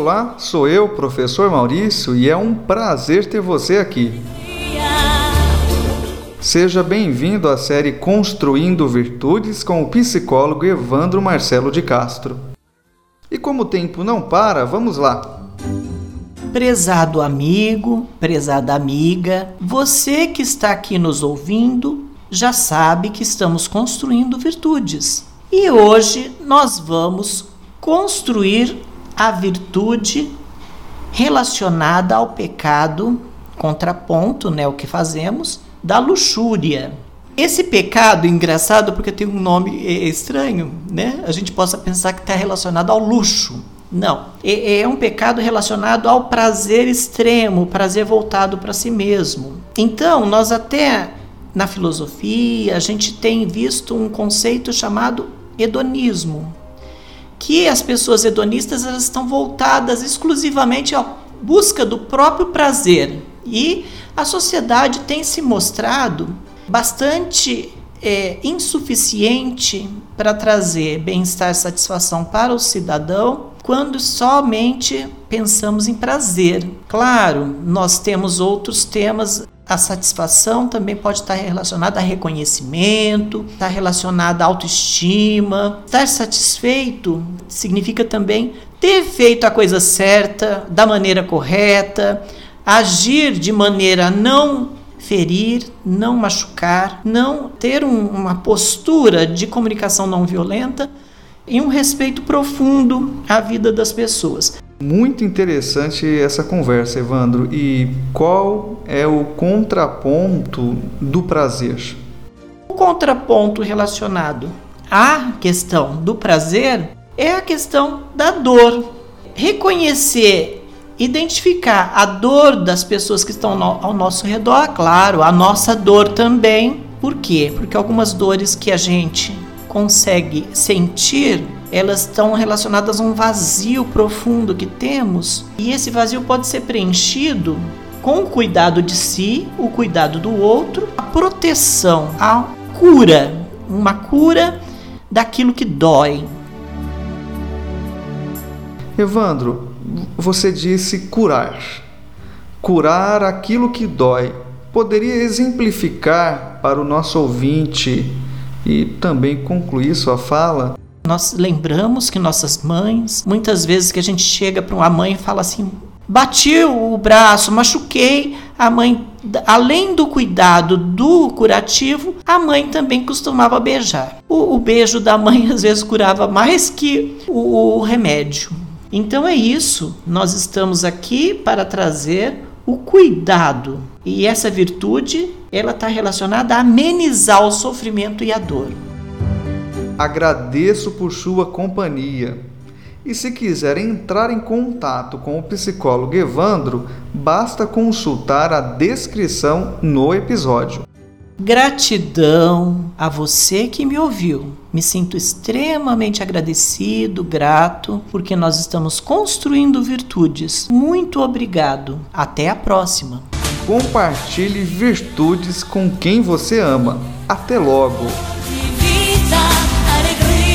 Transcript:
Olá, sou eu, professor Maurício, e é um prazer ter você aqui. Seja bem-vindo à série Construindo Virtudes com o psicólogo Evandro Marcelo de Castro. E como o tempo não para, vamos lá. Prezado amigo, prezada amiga, você que está aqui nos ouvindo já sabe que estamos construindo virtudes. E hoje nós vamos construir a virtude relacionada ao pecado, contraponto, né, o que fazemos, da luxúria. Esse pecado, engraçado porque tem um nome estranho, né? A gente possa pensar que está relacionado ao luxo. Não. É, é um pecado relacionado ao prazer extremo, prazer voltado para si mesmo. Então, nós até na filosofia, a gente tem visto um conceito chamado hedonismo, que as pessoas hedonistas elas estão voltadas exclusivamente à busca do próprio prazer. E a sociedade tem se mostrado bastante é, insuficiente para trazer bem-estar e satisfação para o cidadão quando somente pensamos em prazer. Claro, nós temos outros temas a satisfação também pode estar relacionada a reconhecimento, está relacionada à autoestima. Estar satisfeito significa também ter feito a coisa certa, da maneira correta, agir de maneira a não ferir, não machucar, não ter um, uma postura de comunicação não violenta e um respeito profundo à vida das pessoas. Muito interessante essa conversa, Evandro. E qual é o contraponto do prazer? O contraponto relacionado à questão do prazer é a questão da dor. Reconhecer, identificar a dor das pessoas que estão ao nosso redor, claro, a nossa dor também. Por quê? Porque algumas dores que a gente consegue sentir elas estão relacionadas a um vazio profundo que temos, e esse vazio pode ser preenchido com o cuidado de si, o cuidado do outro, a proteção, a cura, uma cura daquilo que dói. Evandro, você disse curar. Curar aquilo que dói. Poderia exemplificar para o nosso ouvinte e também concluir sua fala nós lembramos que nossas mães, muitas vezes que a gente chega para uma mãe e fala assim: bati o braço, machuquei, a mãe, além do cuidado do curativo, a mãe também costumava beijar. O, o beijo da mãe às vezes curava mais que o, o remédio. Então é isso, nós estamos aqui para trazer o cuidado. E essa virtude, ela está relacionada a amenizar o sofrimento e a dor agradeço por sua companhia. E se quiser entrar em contato com o psicólogo Evandro, basta consultar a descrição no episódio. Gratidão a você que me ouviu. Me sinto extremamente agradecido, grato, porque nós estamos construindo virtudes. Muito obrigado. Até a próxima. Compartilhe virtudes com quem você ama. Até logo!